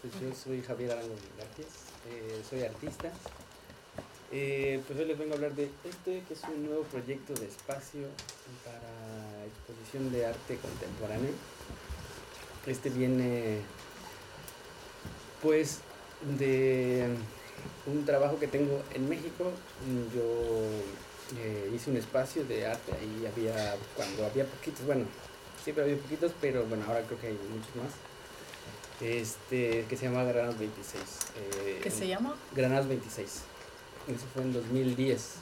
Pues yo soy Javier Arango Gracias, eh, soy artista. Eh, pues hoy les vengo a hablar de este, que es un nuevo proyecto de espacio para exposición de arte contemporáneo. Este viene, pues, de un trabajo que tengo en México. Yo eh, hice un espacio de arte, ahí había, cuando había poquitos, bueno, siempre había poquitos, pero bueno, ahora creo que hay muchos más. Este, que se llama Granados 26. Eh, ¿Qué se llama? Granados 26. Eso fue en 2010.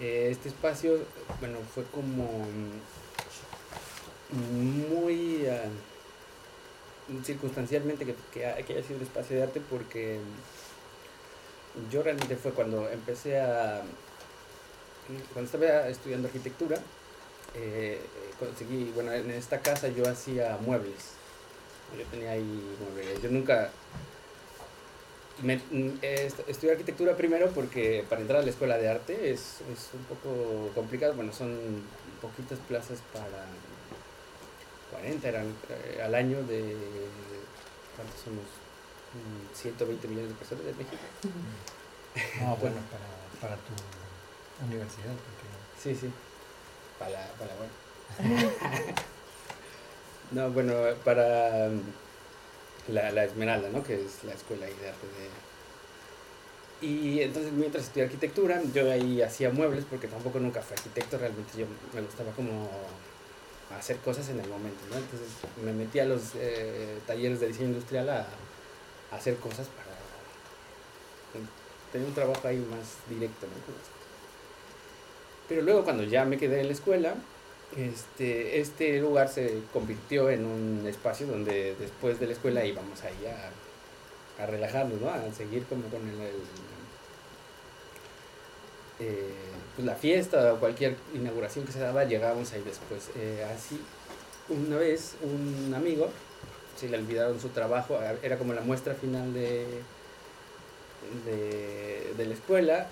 Eh, este espacio, bueno, fue como muy uh, circunstancialmente que, que, haya sido un espacio de arte porque yo realmente fue cuando empecé a, cuando estaba estudiando arquitectura, eh, conseguí, bueno, en esta casa yo hacía muebles. Yo tenía ahí muebles. Yo nunca... Me, estudié arquitectura primero porque para entrar a la escuela de arte es, es un poco complicado. Bueno, son poquitas plazas para 40 eran eh, al año de ¿cuántos somos? 120 mm, millones de personas en México. Ah, bueno, para, para tu universidad. Porque... Sí, sí para, para bueno. no, bueno, para um, la, la, Esmeralda, ¿no? Que es la escuela de arte de... Y entonces mientras estudié arquitectura, yo ahí hacía muebles porque tampoco nunca fui arquitecto, realmente yo me gustaba como hacer cosas en el momento, ¿no? Entonces me metí a los eh, talleres de diseño industrial a, a, hacer cosas para tener un trabajo ahí más directo, ¿no? Pero luego cuando ya me quedé en la escuela, este, este lugar se convirtió en un espacio donde después de la escuela íbamos ahí a, a relajarnos, ¿no? A seguir como con el, eh, pues la fiesta o cualquier inauguración que se daba, llegábamos ahí después. Eh, así, una vez un amigo, se le olvidaron su trabajo, era como la muestra final de, de, la escuela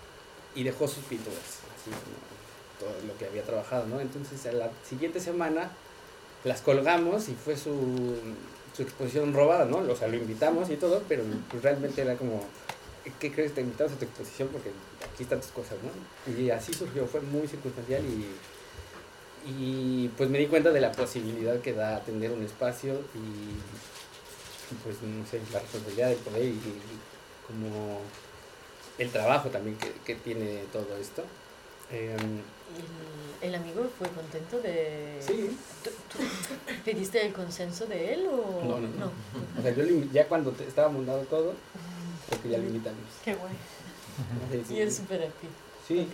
y dejó sus pinturas, todo lo que había trabajado, ¿no? Entonces, a la siguiente semana las colgamos y fue su, su exposición robada, ¿no? O sea, lo invitamos y todo, pero pues, realmente era como, ¿qué crees? Te invitamos a tu exposición porque aquí están tus cosas, ¿no? Y así surgió, fue muy circunstancial y, y pues me di cuenta de la posibilidad que da atender un espacio y pues no sé, la responsabilidad de poder y, como el trabajo también que, que tiene todo esto. Em, el, amigo fue contento de... Sí. pediste el consenso de él o...? No, no, no. O sea, yo ya cuando estaba montado todo, porque ya lo invitamos. Qué guay. Y él súper happy. Sí.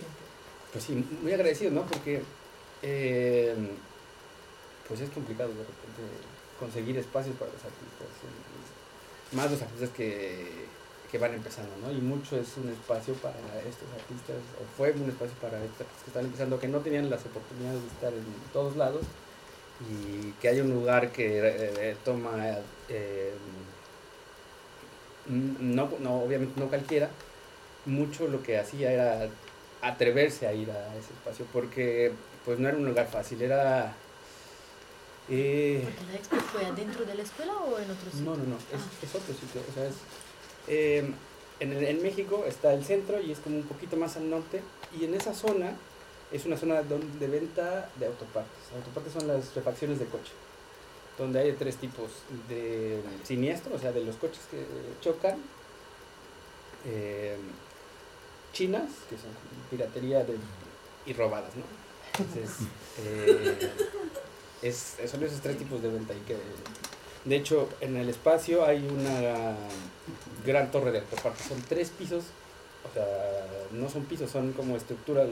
Pues sí, muy agradecido, ¿no? Porque em, pues es complicado de repente conseguir espacios para los artistas. Más los artistas que que van empezando, ¿no? Y mucho es un espacio para estos artistas, o fue un espacio para estos artistas que están empezando, que no tenían las oportunidades de estar en todos lados, y que hay un lugar que eh, eh, toma, eh, no, no, obviamente no cualquiera, mucho lo que hacía era atreverse a ir a ese espacio, porque pues no era un lugar fácil, era... Eh, ¿Porque la expo fue adentro de la escuela o en otro sitio? No, no, no, es, ah. es otro sitio, o sea, es Em, en, México está el centro y es como un poquito más al norte. Y en esa zona es una zona de venta de autopartes. Autopartes son las refacciones de coche. Donde hay tres tipos de siniestro, o sea, de los coches que chocan. Em, chinas, que son piratería de, y robadas, ¿no? Entonces, eh, es, son esos tres tipos de venta y que de hecho, en el espacio hay una gran torre de autopartes. Son tres pisos, o sea, no son pisos, son como estructura,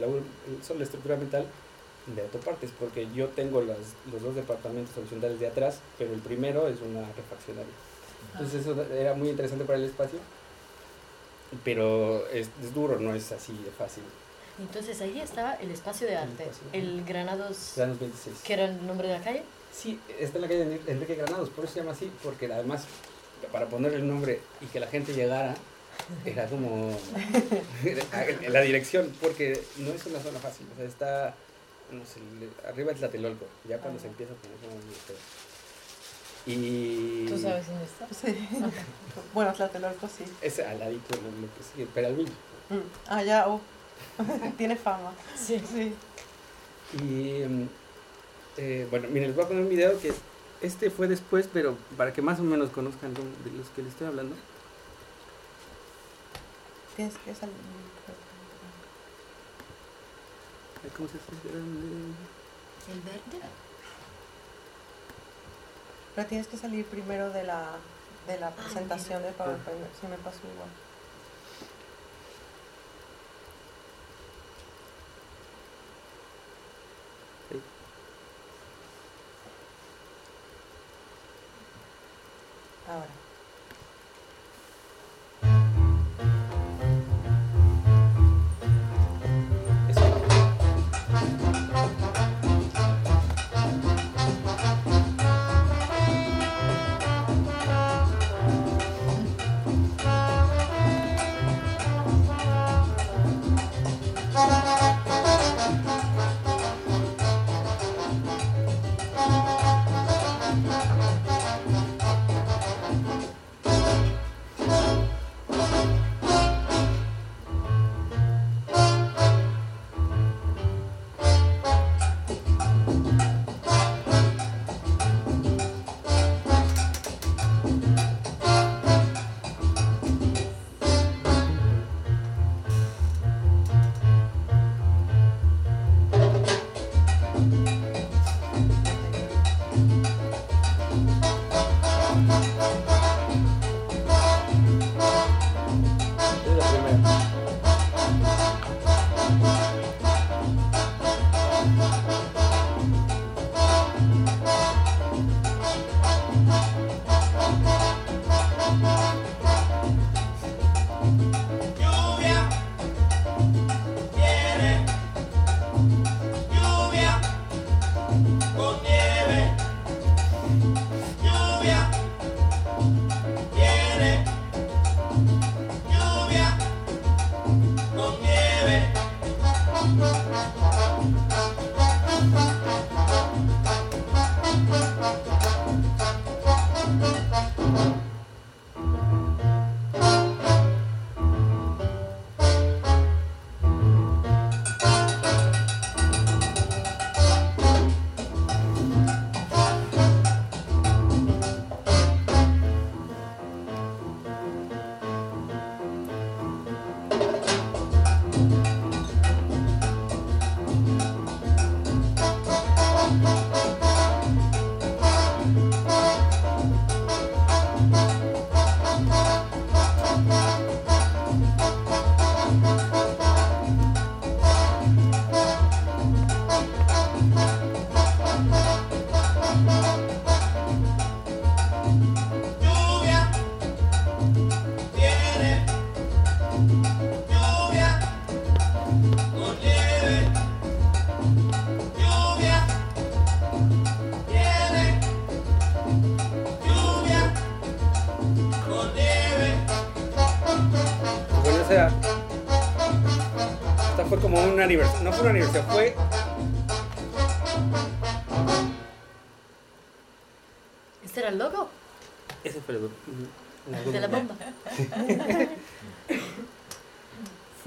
son la estructura mental de autopartes, porque yo tengo las, los dos departamentos horizontales de atrás, pero el primero es una refaccionaria. Entonces eso era muy interesante para el espacio, pero es, es duro, no es así de fácil. Entonces ahí estaba el espacio de arte, el, Granados, Granados 26. ¿Qué era el nombre de la calle? Sí, está en la calle Enrique Granados, por eso se llama así, porque además para poner el nombre y que la gente llegara era como la dirección, porque no es una zona fácil, o sea, está, no sé, arriba es Tlatelolco, ya cuando se empieza a poner como Y... ¿Tú sabes dónde está? Sí. bueno, Tlatelolco sí. Es al ladito, lo lo que sigue, Peralvillo. Mm. Ah, ya, oh. Tiene fama. Sí. Sí. Y mm, eh, bueno, miren, les voy a poner un video que este fue después, pero para que más o menos conozcan de de los que les estoy hablando. Tienes que salir. ¿Cómo se hace? ¿El verde? Pero tienes que salir primero de la, de la presentación de PowerPoint. Sí, me pasó igual. Ahora.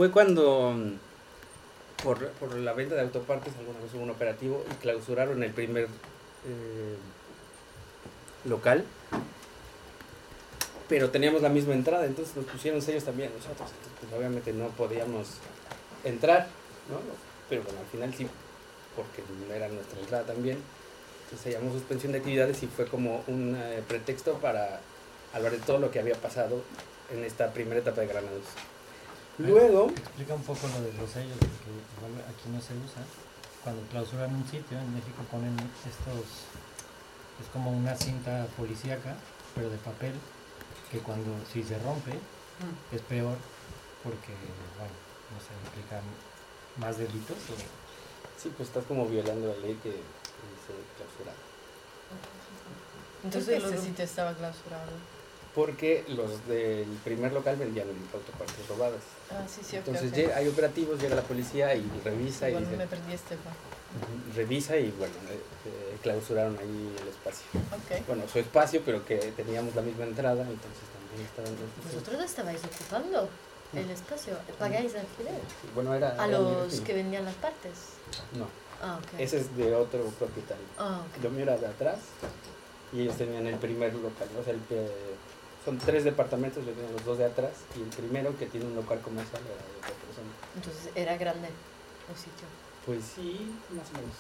Fue cuando por, la venta de autopartes alguna vez hubo un operativo y clausuraron el primer eh, local. Pero teníamos la misma entrada, entonces nos pusieron sellos también nosotros. Entonces, obviamente no podíamos entrar, ¿no? Pero bueno, al final sí, porque era nuestra entrada también. Entonces se suspensión de actividades y fue como un eh, pretexto para hablar de todo lo que había pasado en esta primera etapa de Granados. Luego, Explica un poco lo de los sellos, porque igual aquí no se usa. Cuando clausuran un sitio, en México ponen estos, es como una cinta policíaca, pero de papel, que cuando si se rompe es peor porque, bueno, no sé, implica más delitos. o- sí, pues estás como violando la ley que, dice clausurar. Entonces lo- sitio estaba clausurado. Porque los del primer local vendían autopartes robadas. Ah, sí, sí, Entonces ok. llega- hay operativos, llega la policía y revisa y dice, me perdí este, revisa y bueno, eh, eh, clausuraron ahí el espacio. Ok. Bueno, su espacio, pero que teníamos la misma entrada, entonces también estaban los- ¿Vosotros estabais ocupando el espacio? ¿Pagáis alquiler? Bueno, era... A era los que vendían las partes. No, Ah, ok. ese es de otro propietario. Ah, ok. Lo mío era de atrás y ellos tenían el primer local, o sea, el que son tres departamentos, yo tenía los dos de atrás y el primero que tiene un local comercial era de otra persona. Entonces era grande el sitio. Pues sí, más o menos.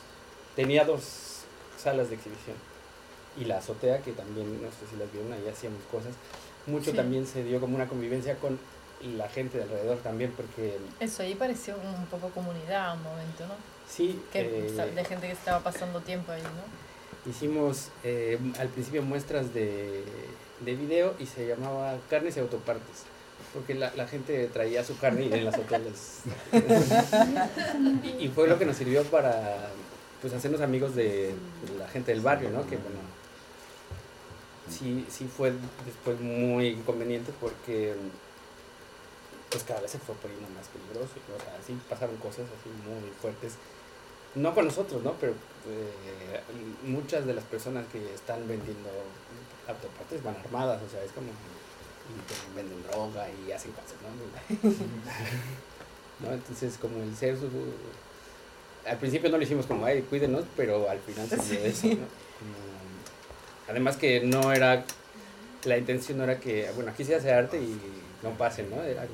Tenía dos salas de exhibición y la azotea que también, no sé si las vieron, ahí hacíamos cosas. Mucho Sí. también se dio como una convivencia con la gente de alrededor también porque Eso ahí pareció un poco comunidad un momento, ¿no? sí, Que, eh, de gente que estaba pasando tiempo ahí, ¿no? Hicimos eh, al principio muestras de, de video y se llamaba Carnes y Autopartes. Porque la, la gente traía su carne en las hoteles. y, y fue lo que nos sirvió para pues hacernos amigos de la gente del barrio, ¿no? Que bueno, sí, sí fue después muy inconveniente porque pues cada vez se fue poniendo más peligroso. O sea, sí pasaron cosas así muy fuertes no con nosotros, ¿no? Pero eh, muchas de las personas que están vendiendo autopartes van armadas, o sea, es como y venden droga y hacen cosas, ¿no? ¿No? Entonces, como el ser su... Al principio no lo hicimos como, ay, cuídenos, pero al final se dio eso, ¿no? Además que no era... La intención no era que, bueno, aquí se hace arte y no pasen, ¿no? Era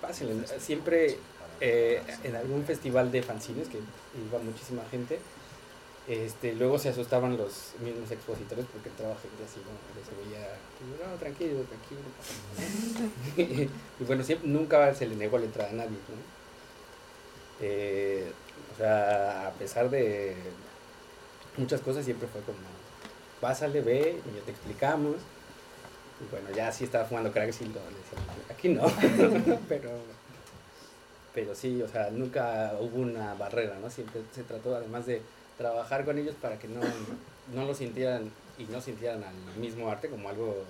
pasen. Siempre eh, en algún festival de fanzines que iba muchísima gente, este, luego se asustaban los mismos expositores porque entraba gente así, ¿no? Se veía, no, tranquilo, tranquilo. no pasa nada". y bueno, siempre, nunca se le negó la entrada a nadie. Eh, o sea, a pesar de muchas cosas, siempre fue como, pásale, ve, y ya te explicamos. Y bueno, ya sí estaba fumando crack, sí lo decía, aquí no, pero pero sí, o sea, nunca hubo una barrera, ¿no? Siempre se trató además de trabajar con ellos para que no, no lo sintieran y no sintieran al mismo arte como algo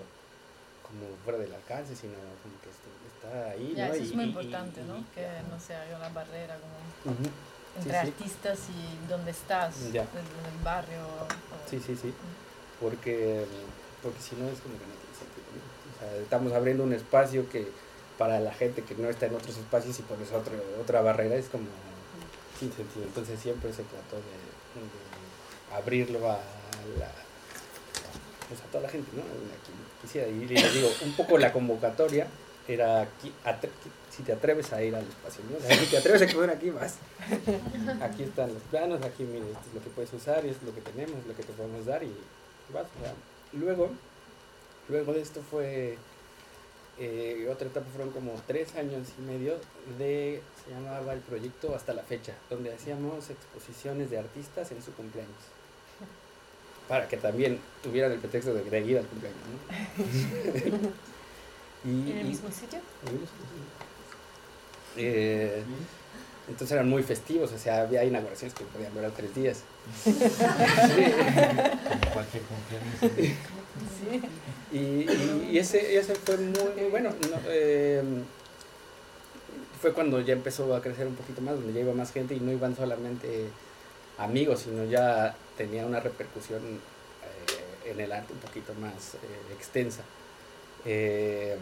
como fuera del alcance, sino como que esto- está ahí, Ya, ¿no? eso es Y- muy y- importante, y- ¿no? Que no se haga una barrera como entre sí. artistas y dónde estás, Ya. en el barrio. o- Sí, sí, sí, porque, porque si no es como que no tiene sentido, ¿no? O sea, estamos abriendo un espacio que para la gente que no está en otros espacios y pones otro, otra barrera es como sin sentido. Entonces siempre se trató de, abrirlo a la pues toda la gente, ¿no? A quien quisiera. Y les digo, un poco la convocatoria era aquí, si te atreves a ir al espacio, ¿no? Si te atreves a comer aquí, vas. Aquí están los planos, aquí mire, esto es lo que puedes usar, esto es lo que tenemos, lo que te podemos dar y vas. luego, luego de esto fue eh, otra etapa, fueron como tres años y medio de, se llamaba el proyecto hasta la fecha, donde hacíamos exposiciones de artistas en su cumpleaños. Para que también tuvieran el pretexto de, de ir al cumpleaños, ¿no? y, ¿En el mismo sitio? eh, entonces eran muy festivos, o sea, había inauguraciones que podían durar tres días. Como cualquier cumpleaños. Sí. Y, y- ese, ese fue muy bueno. no, eh, fue cuando ya empezó a crecer un poquito más, donde ya iba más gente y no iban solamente amigos, sino ya tenía una repercusión eh, en el arte un poquito más eh, extensa. Eh,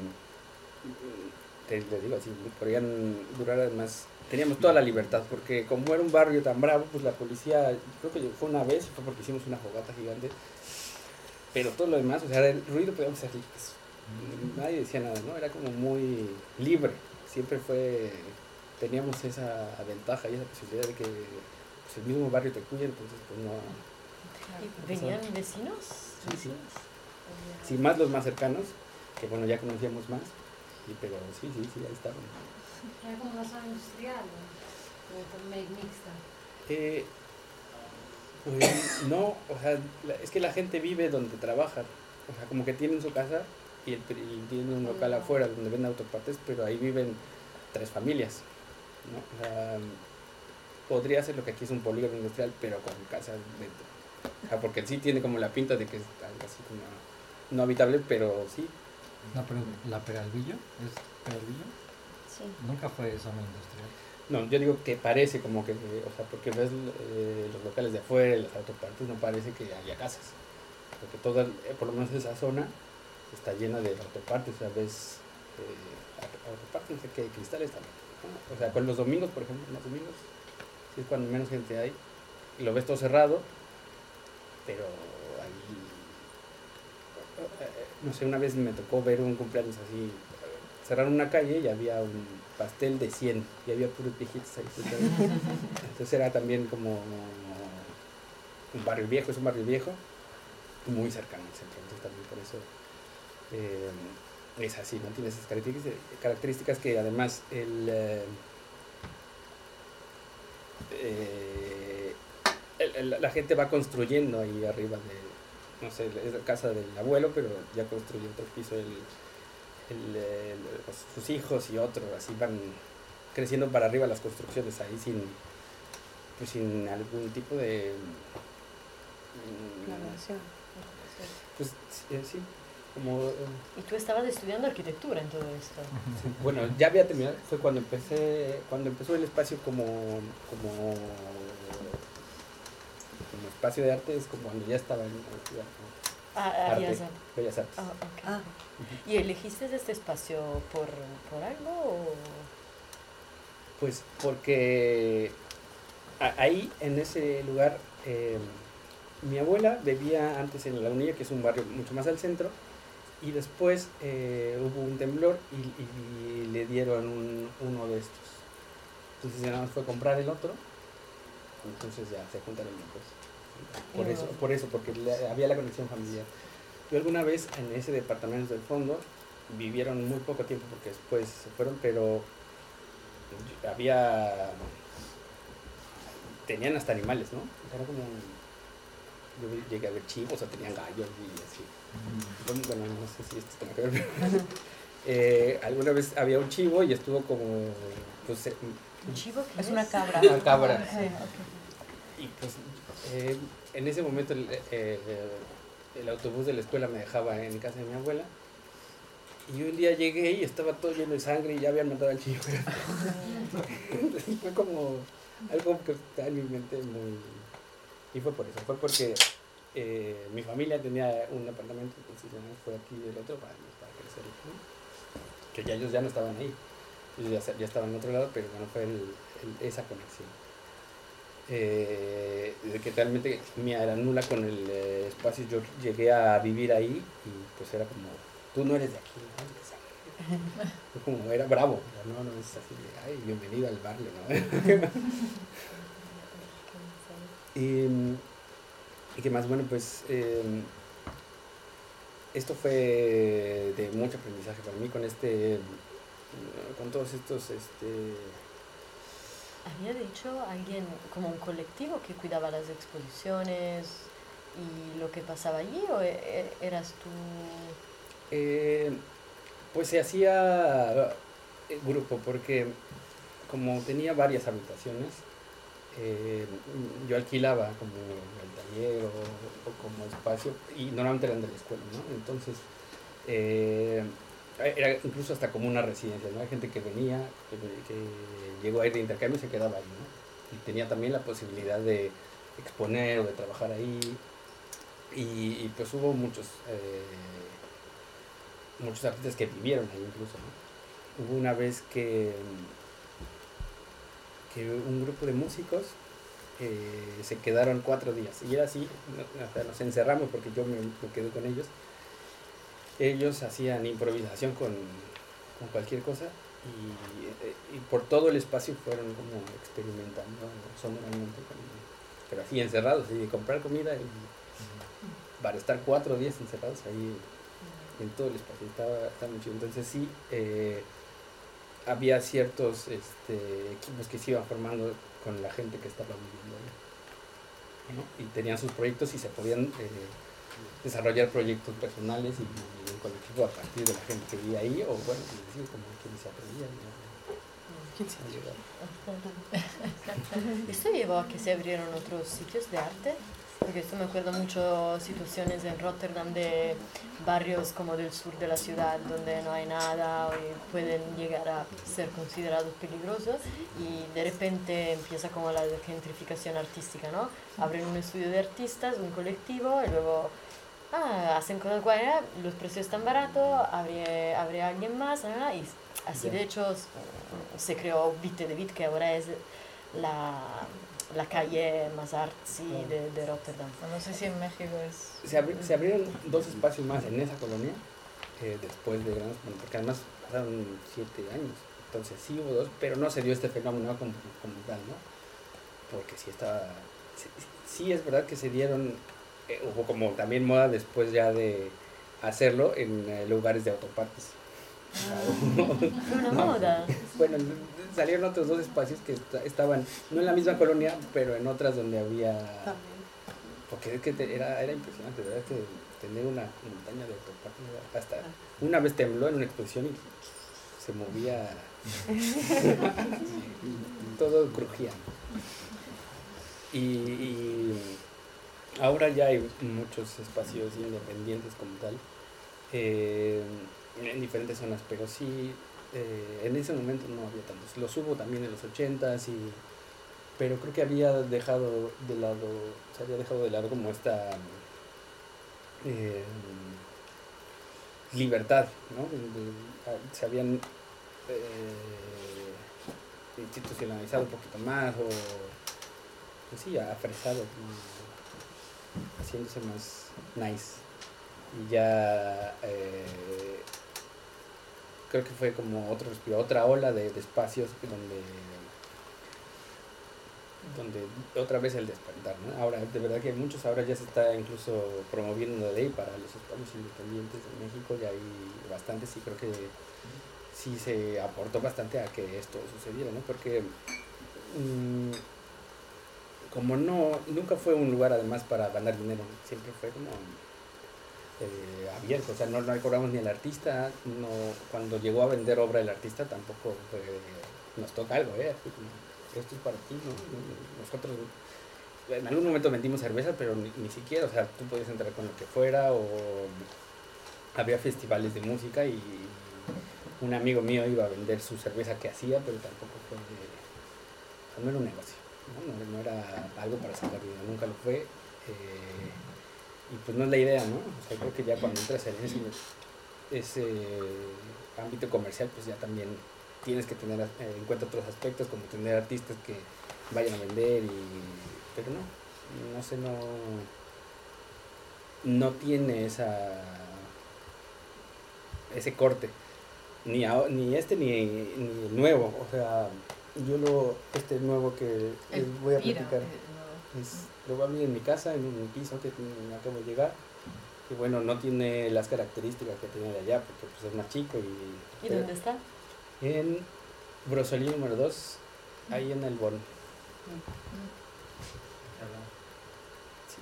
te, digo así, podrían durar además, teníamos toda la libertad, porque como era un barrio tan bravo, pues la policía, creo que fue una vez, fue porque hicimos una fogata gigante, pero todo lo demás, o sea, el ruido podíamos hacer, nadie decía nada, ¿no? Era como muy libre, siempre fue, teníamos esa ventaja y esa posibilidad de que pues, el mismo barrio te cuide, entonces pues no, ¿Y ¿Venían vecinos? Sí, sí. ¿Vecinos? sí, más los más cercanos, que bueno, ya conocíamos más, y, pero sí, sí, sí, ahí estaban. Era como una zona industrial, ¿no? Mixta. Eh, pues no, o sea, es que la gente vive donde trabaja. O sea, como que tienen su casa y, el, y tienen un local afuera donde venden autopartes, pero ahí viven tres familias. ¿no? O sea, podría ser lo que aquí es un polígono industrial, pero con casas dentro. O sea, porque sí tiene como la pinta de que es algo así como no habitable, pero sí. No, pero la Peralvillo, ¿es Peralvillo? Sí. Nunca fue zona industrial. No, yo digo que parece como que, eh, o sea, porque ves eh, los locales de afuera, las autopartes, no parece que haya casas. Porque toda, eh, por lo menos esa zona está llena de autopartes, o sea, ves eh, auto- autopartes, sé qué, cristales también. O sea, con los domingos, por ejemplo, los domingos, sí es cuando menos gente hay, y lo ves todo cerrado, pero ahí, no sé, una vez me tocó ver un cumpleaños así, cerraron una calle y había un pastel de 100 y había puros viejitos ahí. Entonces era también como un barrio viejo, es un barrio viejo, muy cercano al centro, entonces también por eso eh, es así, ¿no? Tiene esas características, características que además el, eh, eh, el- el- la gente va construyendo ahí arriba de, no sé, es la casa del abuelo, pero ya construye otro piso el, el, eh, los- sus hijos y otros, así van creciendo para arriba las construcciones ahí sin, pues sin algún tipo de... mm, Planeación. Pues sí, eh, sí, como... eh, Y tú estabas estudiando arquitectura en todo esto. Bueno, ya había terminado, fue cuando empecé, cuando empezó el espacio como, como, como espacio de arte, es como cuando ya estaba en la ciudad, ¿no? Ah, ah, Arte. Bellas Artes. Ah, ok. Ah, ¿Y elegiste este espacio por, por algo o...? Pues porque a- ahí, en ese lugar, eh, mi abuela vivía antes en La Unilla, que es un barrio mucho más al centro, y después eh, hubo un temblor y, y le dieron un- uno de estos. Entonces ya nada más fue a comprar el otro, entonces ya se juntaron los dos. Por eso, por eso, porque había la conexión familiar. Yo alguna vez en ese departamento del fondo vivieron muy poco tiempo porque después se fueron, pero había tenían hasta animales, ¿no? Era como yo llegué a ver chivos, o sea, tenían gallos y así. Bueno, bueno, no sé si esto tiene que ver, pero eh, alguna vez había un chivo y estuvo como pues eh, ¿Un chivo es una cabra. una cabra. Sí. Y pues eh, en ese momento el, eh, el autobús de la escuela me dejaba en casa de mi abuela. Y un día llegué y estaba todo lleno de sangre y ya habían matado al. Entonces fue como algo que está en mi mente muy... Y fue por eso, fue porque eh, mi familia tenía un apartamento, entonces ya fue aquí el otro para, para crecer. Que ya ellos ya no estaban ahí. Ellos ya, ya estaban en otro lado, pero bueno, fue el- esa conexión eh, que realmente era nula con el eh, espacio. Yo llegué a vivir ahí y pues era como, tú no eres de aquí, ¿no? Que. Fue como, era bravo, no, no es así de, ay, bienvenido al barrio, ¿no? y, y qué más, bueno, pues eh, esto fue de mucho aprendizaje para mí con este, con todos estos, este, Había dicho alguien, como un colectivo que cuidaba las exposiciones y lo que pasaba allí o e- e- eras tú? Eh, pues se hacía grupo porque como tenía varias habitaciones, eh, yo alquilaba como el taller o, o como espacio y normalmente eran de la escuela, ¿no? Entonces eh, era incluso hasta como una residencia, ¿no? Hay gente que venía, que, llegó ahí de intercambio y se quedaba ahí, ¿no? Y tenía también la posibilidad de exponer o de trabajar ahí y, pues hubo muchos eh, muchos artistas que vivieron ahí incluso. Hubo una vez que, que un grupo de músicos eh, se quedaron cuatro días. Y era así, nos encerramos porque yo me quedé con ellos. Ellos hacían improvisación con, con cualquier cosa y, eh, y por todo el espacio fueron como experimentando sonoramente, con- pero así encerrados, y de comprar comida y para estar cuatro días encerrados ahí en todo el espacio, estaba, estaba muy chido. Entonces sí, eh, había ciertos este, equipos que se iban formando con la gente que estaba viviendo ahí. ¿no? Y tenían sus proyectos y se podían eh, desarrollar proyectos personales y, colectivo a partir de la gente que vivía ahí, o bueno, decir, como quienes se atrevían a- a llegar. ¿Esto llevó a que se abrieron otros sitios de arte? Porque esto me acuerdo mucho situaciones en Rotterdam de barrios como del sur de la ciudad donde no hay nada y pueden llegar a ser considerados peligrosos y de repente empieza como la gentrificación artística, ¿no? Abren un estudio de artistas, un colectivo y luego ah, hacen cosas guay, ah, los precios están baratos, abre, abre alguien más ah, y así Ya. de hecho se creó Vite de Vit que ahora es la, la calle más artsy Claro. de, de Rotterdam. No sé si en México es... Se, abri- se abrieron dos espacios más en esa colonia eh, después de bueno, porque además pasaron siete años. Entonces sí hubo dos, pero no se dio este fenómeno como, como tal, ¿no? Porque sí estaba. Sí, sí es verdad que se dieron, eh, hubo como también moda después ya de hacerlo en eh, lugares de autopartes. No. moda. Bueno, salieron otros dos espacios que esta- estaban no en la misma colonia, pero en otras donde había También. porque es que te- era, era impresionante, ¿verdad? Que tener una montaña de autopartes. Hasta una vez tembló en una exposición y se movía. todo crujía. Y, y ahora ya hay muchos espacios independientes como tal, eh, en diferentes zonas, pero sí, eh, en ese momento no había tantos. Los hubo también en los 80s y pero creo que había dejado de lado, se había dejado de lado como esta eh, libertad, ¿no? De- a- se habían institucionalizado un poquito más o, pues sí, afresado, como haciéndose más nice. Y ya eh, creo que fue como otro respiro, otra ola de, espacios donde donde otra vez el despertar. Ahora, de verdad que muchos ahora ya se está incluso promoviendo una ley para los espacios independientes de México, ya hay bastantes y creo que sí se aportó bastante a que esto sucediera, ¿no? Porque mm, como no, nunca fue un lugar además para ganar dinero, siempre fue como eh, abierto, o sea, no, no cobramos ni al artista, no, cuando llegó a vender obra el artista tampoco fue, nos toca algo, ¿eh? Esto es para ti, ¿no? Nosotros en algún momento vendimos cerveza, pero ni, siquiera, o sea, tú podías entrar con lo que fuera o había festivales de música y un amigo mío iba a vender su cerveza que hacía, pero tampoco fue, sea, no era un negocio, ¿no? Era algo para sacar dinero, nunca lo fue. eh, y pues no es la idea, ¿no? O sea, creo que ya cuando entras en ese, ese ámbito comercial, pues ya también tienes que tener eh, en cuenta otros aspectos, como tener artistas que vayan a vender, y pero no, no sé, no, no tiene esa ese corte, ni, ni este ni, ni nuevo, o sea, yo lo, este nuevo que les voy a platicar. Es, lo voy a abrir en mi casa, en un piso que me acabo de llegar. Y bueno, no tiene las características que tenía de allá, porque pues es más chico y... ¿Y dónde está? En Brosolí número 2, ahí en el Bon. Sí,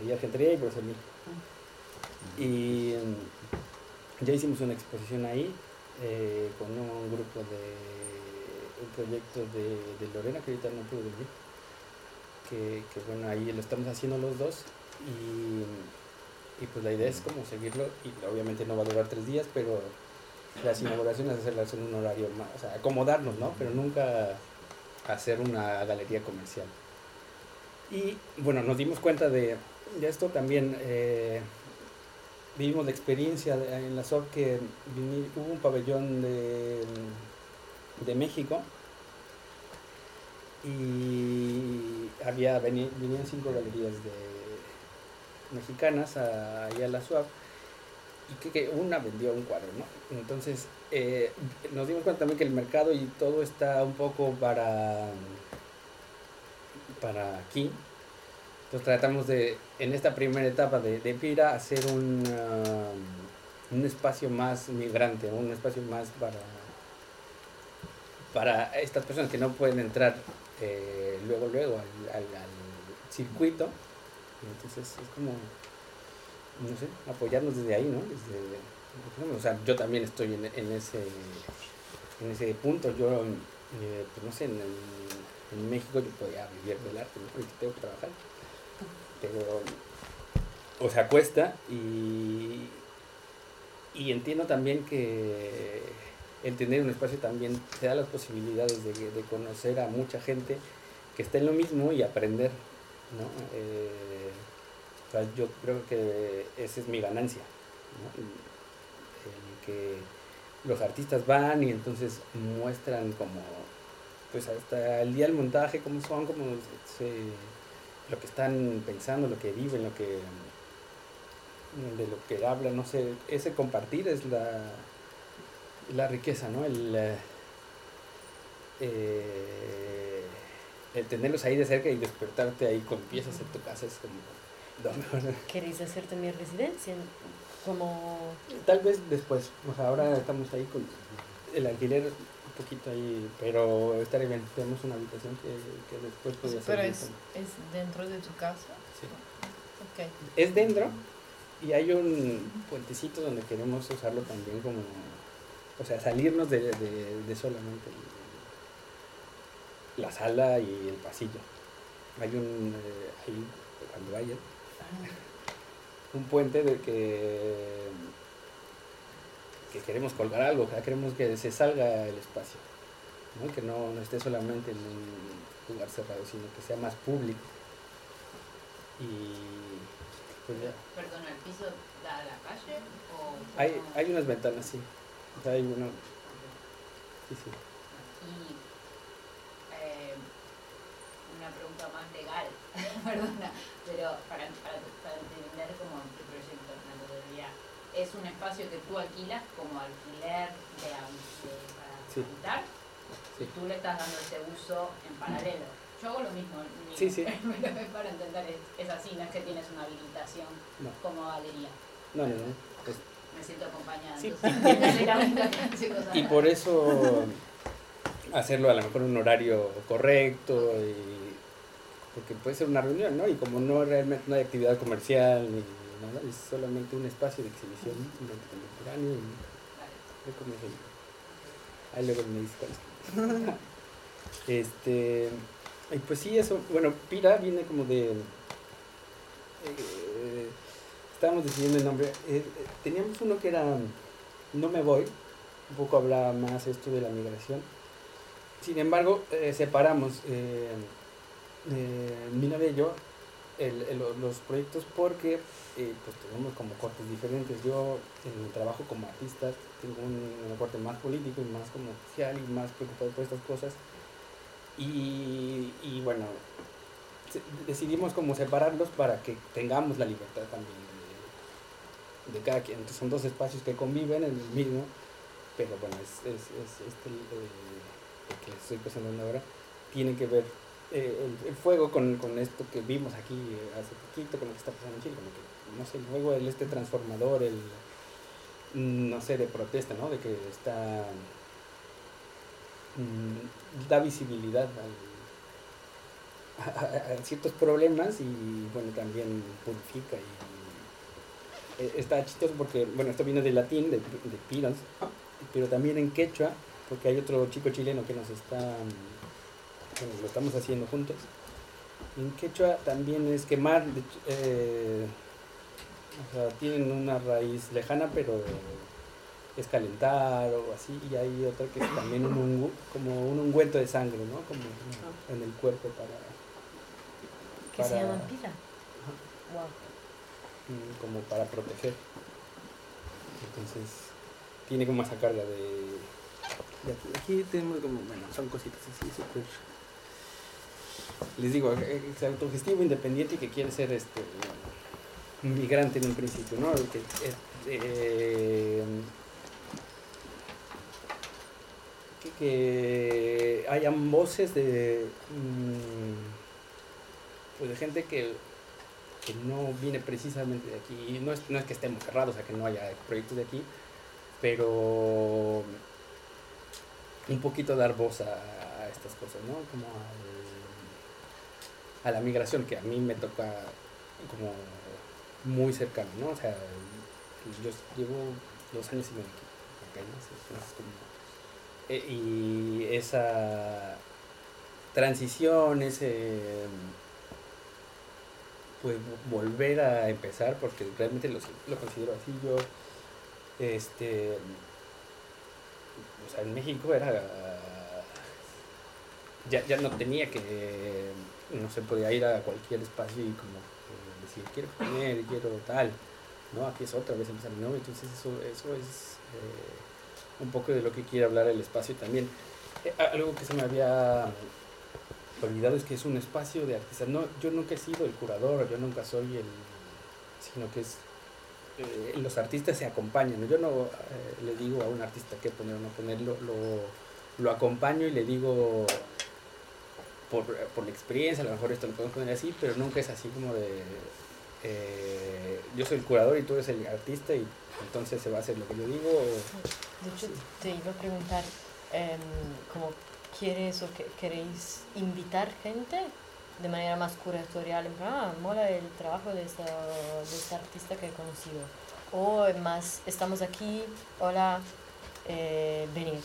ahí Argentería y Brosolí. Y mm, ya hicimos una exposición ahí eh, con un grupo de un proyecto de, de Lorena que ahorita no pude venir que, que, bueno ahí lo estamos haciendo los dos y, y pues la idea es como seguirlo y obviamente no va a durar tres días pero las inauguraciones hacerlas en un horario más o sea acomodarnos no pero nunca hacer una galería comercial. Y bueno nos dimos cuenta de, esto también eh, vivimos la experiencia de- en la SOP que hubo un pabellón de, de México y había venían cinco galerías mexicanas a, a la SUAP y que una vendió un cuadro, ¿no? Entonces eh, nos dimos cuenta también que el mercado y todo está un poco para, para aquí. Entonces tratamos de, en esta primera etapa de, de Pira, hacer un, um, un espacio más migrante, un espacio más para, para estas personas que no pueden entrar eh, luego, luego al, circuito. Entonces es como, no sé, apoyarnos desde ahí, ¿no? Desde, o sea, yo también estoy en, ese, en ese punto. Yo, eh, pues no sé, en, En México yo podía vivir del arte, ¿no? Porque tengo que trabajar. Pero, o sea, cuesta y, y entiendo también que el tener un espacio también te da las posibilidades de, conocer a mucha gente que está en lo mismo y aprender, ¿no? Eh, o sea, yo creo que esa es mi ganancia, ¿no? El que los artistas van y entonces muestran como, pues hasta el día del montaje, cómo son, cómo se, lo que están pensando, lo que viven, lo que de lo que hablan, no sé, ese compartir es la, la riqueza, ¿no? El, eh, eh, el tenerlos ahí de cerca y despertarte ahí con piezas en tu casa es como. ¿Queréis hacer también residencia? Como... Tal vez después, o sea, ahora estamos ahí con el alquiler poquito ahí, pero tenemos una habitación que, que después podría ser. Pero es, es dentro de tu casa. sí. Ok. Es dentro y hay un puentecito donde queremos usarlo también como, o sea, salirnos de, de- de solamente el- la sala y el pasillo. Hay un, eh, ahí, cuando vayan, un puente de que, que queremos colgar algo, sea, queremos que se salga el espacio, ¿no? que no, no esté solamente en un lugar cerrado, sino que sea más público. Y pues ya. Perdón, ¿el piso da a la calle? O Hay, hay unas ventanas, sí. O sea, hay. Sí, sí. Y eh, una pregunta más legal, perdona, pero para, para, para entender como tu proyecto, metodología, ¿es un espacio que tú alquilas como alquiler de, de- para Sí. habitar? Sí. Tú le estás dando ese uso en paralelo. Yo hago lo mismo, mi- Sí, sí. para entender, es, es así, no es que tienes una habilitación No, como galería. no, no. no. Me siento acompañada. Sí. entonces, y por eso hacerlo a lo mejor en un horario correcto y porque puede ser una reunión, ¿no? Y como no realmente no hay actividad comercial ni es solamente un espacio de exhibición de arte contemporáneo y. Ahí luego me es. Este, y pues sí, eso, bueno, Pira viene como de... eh, estábamos decidiendo el nombre. eh, teníamos uno que era No me voy, un poco hablaba más esto de la migración. Sin embargo, eh, separamos eh, eh, mi novia y yo el- el- los proyectos porque eh, pues tenemos como cortes diferentes. Yo en mi trabajo como artista tengo un, un corte más político y más como social y más preocupado por estas cosas. Y, y bueno, decidimos como separarlos para que tengamos la libertad también de, de cada quien. Entonces son dos espacios que conviven en el mismo, pero bueno, es, es, es este eh, el que estoy presentando ahora, tiene que ver eh, el, fuego con, con esto que vimos aquí eh, hace poquito, con lo que está pasando en Chile, como que, no sé, el fuego, el, este transformador, el, mm, no sé, de protesta, ¿no? De que está, mm, da visibilidad al- a, ciertos problemas y, bueno, también purifica y eh, está chistoso porque, bueno, esto viene del latín, de, de pirons, pero también en quechua, porque hay otro chico chileno que nos está, bueno, lo estamos haciendo juntos. En quechua también es quemar, eh, o sea, tienen una raíz lejana, pero es calentar o así, y hay otra que es también un ungu- como un ungüento de sangre, ¿no? Como en el cuerpo para, Que se llaman pila. Wow. mm, como para proteger. Entonces, tiene como esa carga de... de aquí, aquí tenemos como, bueno, son cositas así súper... Les digo, eh, es autogestivo, independiente y que quiere ser este migrante en un principio, ¿no? Que, eh, eh, que, hayan voces de, mm, pues de gente que, que no viene precisamente de aquí. No es, no es que estemos cerrados a que no haya proyectos de aquí, pero un poquito dar voz a, a estas cosas, ¿no? Como al- a la migración que a mí me toca como muy cercano, ¿no? O sea, yo llevo dos años y medio aquí, apenas, entonces como... eh, y esa transición, ese pues volver a empezar, porque realmente lo, lo considero así. Yo, este, o sea, en México era, ya, ya no tenía que, no se podía ir a cualquier espacio y como eh, decir, quiero comer, quiero tal, ¿no? Aquí es otra vez empezar, ¿no? Entonces eso, eso es eh, un poco de lo que quiere hablar el espacio también. Eh, algo que se me había olvidado es que es un espacio de artistas. No, yo nunca he sido el curador, yo nunca soy el, sino que es los artistas se acompañan. Yo no le digo a un artista qué poner o no ponerlo, lo, lo acompaño y le digo por, por la experiencia, a lo mejor esto lo podemos poner así, pero nunca es así como de eh, yo soy el curador y tú eres el artista y entonces se va a hacer lo que yo digo. o- De hecho, te iba a preguntar, em, ¿cómo quieres o que, queréis invitar gente de manera más curatorial? Ah, mola el trabajo de esta, de esta artista que he conocido. O más, estamos aquí, hola, eh, venid.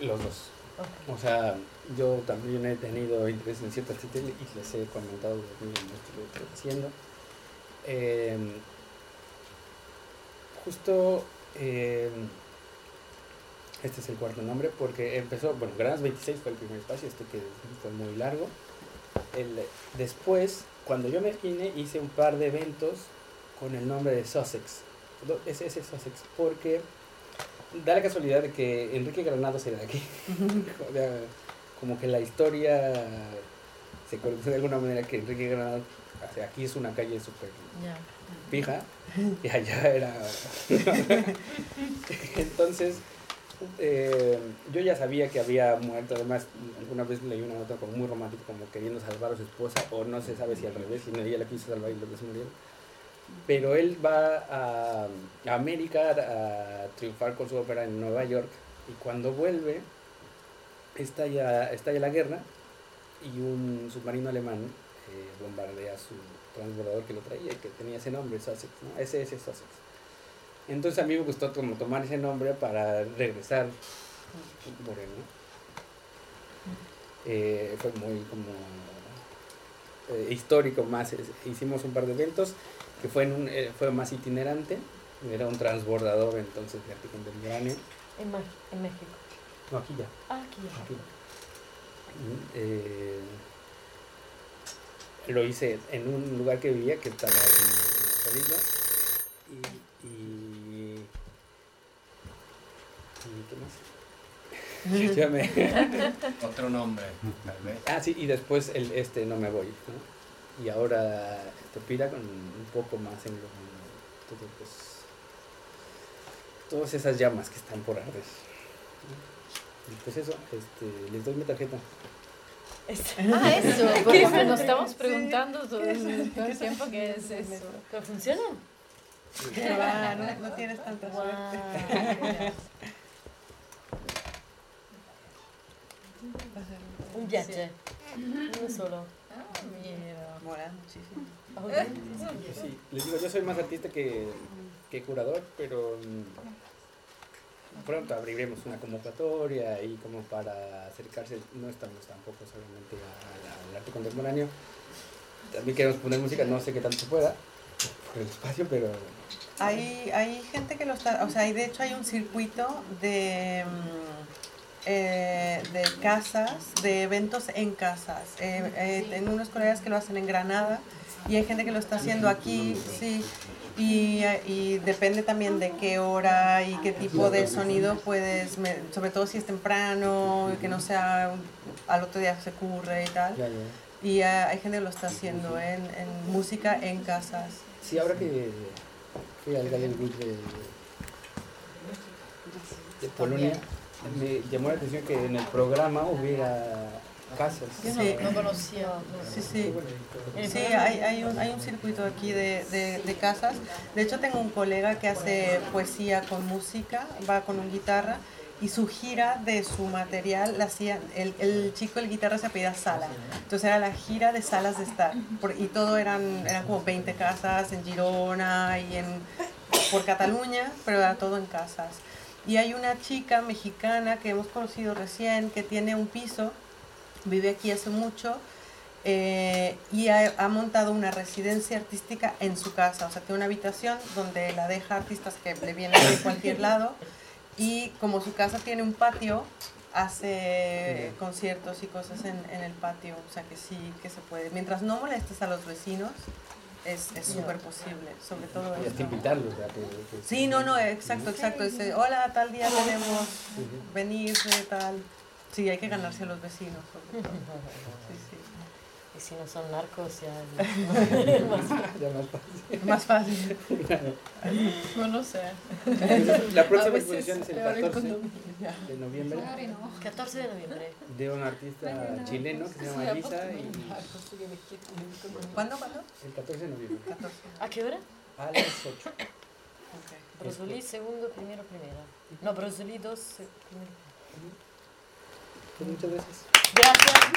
Los dos. Ok. O sea, yo también he tenido interés en ciertas artistas y les he comentado lo que estoy haciendo. Eh, justo eh, este es el cuarto nombre porque empezó, bueno, Granas 26 fue el primer espacio, este que fue muy largo. El, después, cuando yo me vine, hice un par de eventos con el nombre de Sussex. Ese es Sussex porque da la casualidad de que Enrique Granados era de aquí. Como que la historia se conoce de alguna manera que Enrique Granados, aquí es una calle súper Ya. pija y allá era... Entonces, eh, yo ya sabía que había muerto, además alguna vez leí una nota como muy romántica, como queriendo salvar a su esposa, o no se sabe si al revés, si no, ella la quiso salvar y los dos murieron. Pero él va a, a América a triunfar con su ópera en Nueva York y cuando vuelve estalla, estalla la guerra y un submarino alemán eh, bombardea su transbordador que lo traía, que tenía ese nombre, Sussex, ¿no? SS Sussex. Entonces a mí me gustó como tomar ese nombre para regresar. Eh, fue muy como eh, histórico más. Hicimos un par de eventos que fue, en un, eh, fue más itinerante, era un transbordador entonces de arte contemporáneo. En, en México. No, aquí ya. Ah, aquí ya. Aquí. Eh, lo hice en un lugar que vivía que estaba en Salida y, y, y ¿qué más? Me- Otro nombre, tal vez. ah, sí, y después el, este no me voy, ¿no? Y ahora Topira con un poco más en lo todo, pues, todas esas llamas que están por arder. ¿no? Pues eso, este, les doy mi tarjeta. Ah, eso, porque nos estamos preguntando todo, el- todo el tiempo qué es eso. ¿Pero funciona? Va, no, no tienes tanta suerte. Un viaje. Uno solo. Ah, mira. Mola muchísimo. Pues sí, les digo, yo soy más artista que, que curador, pero mm, pronto abriremos una convocatoria ahí como para acercarse, no estamos tampoco solamente al arte contemporáneo, también queremos poner música, no sé qué tanto se pueda por el espacio, pero Hay, hay gente que lo está, o sea, hay, de hecho hay un circuito de, mm, eh, de casas, de eventos en casas. Eh, eh, tengo unos colegas que lo hacen en Granada y hay gente que lo está haciendo aquí, sí. Y, y depende también de qué hora y qué tipo de sonido puedes, me- sobre todo si es temprano que no sea al otro día se ocurre y tal. Y hay gente que lo está haciendo en, en música en casas. Sí, ahora que fui al Gallery de Polonia, me llamó la atención que en el programa hubiera casas. Yo Sí. no, no conocía. Sí, sí. Sí, hay, hay, un, hay un circuito aquí de, de, de casas. De hecho, tengo un colega que hace poesía con música, va con un guitarra y su gira de su material la hacía, el, el chico, el guitarra se apellida Sala. Entonces era la gira de salas de estar. Por- y todo eran, eran como 20 casas en Girona y en, por Cataluña, pero era todo en casas. Y hay una chica mexicana que hemos conocido recién que tiene un piso vive aquí hace mucho eh, y ha, ha montado una residencia artística en su casa, o sea, tiene una habitación donde la deja artistas que le vienen de cualquier lado y como su casa tiene un patio, hace conciertos y cosas en, en el patio, o sea que sí, que se puede. Mientras no molestes a los vecinos, es es súper posible, sobre todo Y esto. invitarlos, Sí, no, no, exacto, exacto. Hola, tal día tenemos, venir, tal. Sí, hay que ganarse a los vecinos, sobre todo. Sí, sí. Y si no son narcos, ya. Ya más fácil. Más fácil. No lo sé. La próxima exposición es el peor en 14 condominio. de noviembre 14 de noviembre. de un artista chileno que se llama Elisa y ¿Cuándo, cuándo? el 14 de noviembre 14. ¿A qué hora? a las 8. Ok. Brosolí, segundo, primero, primera. No, Brosolí, dos, primero. Muchas gracias. Gracias.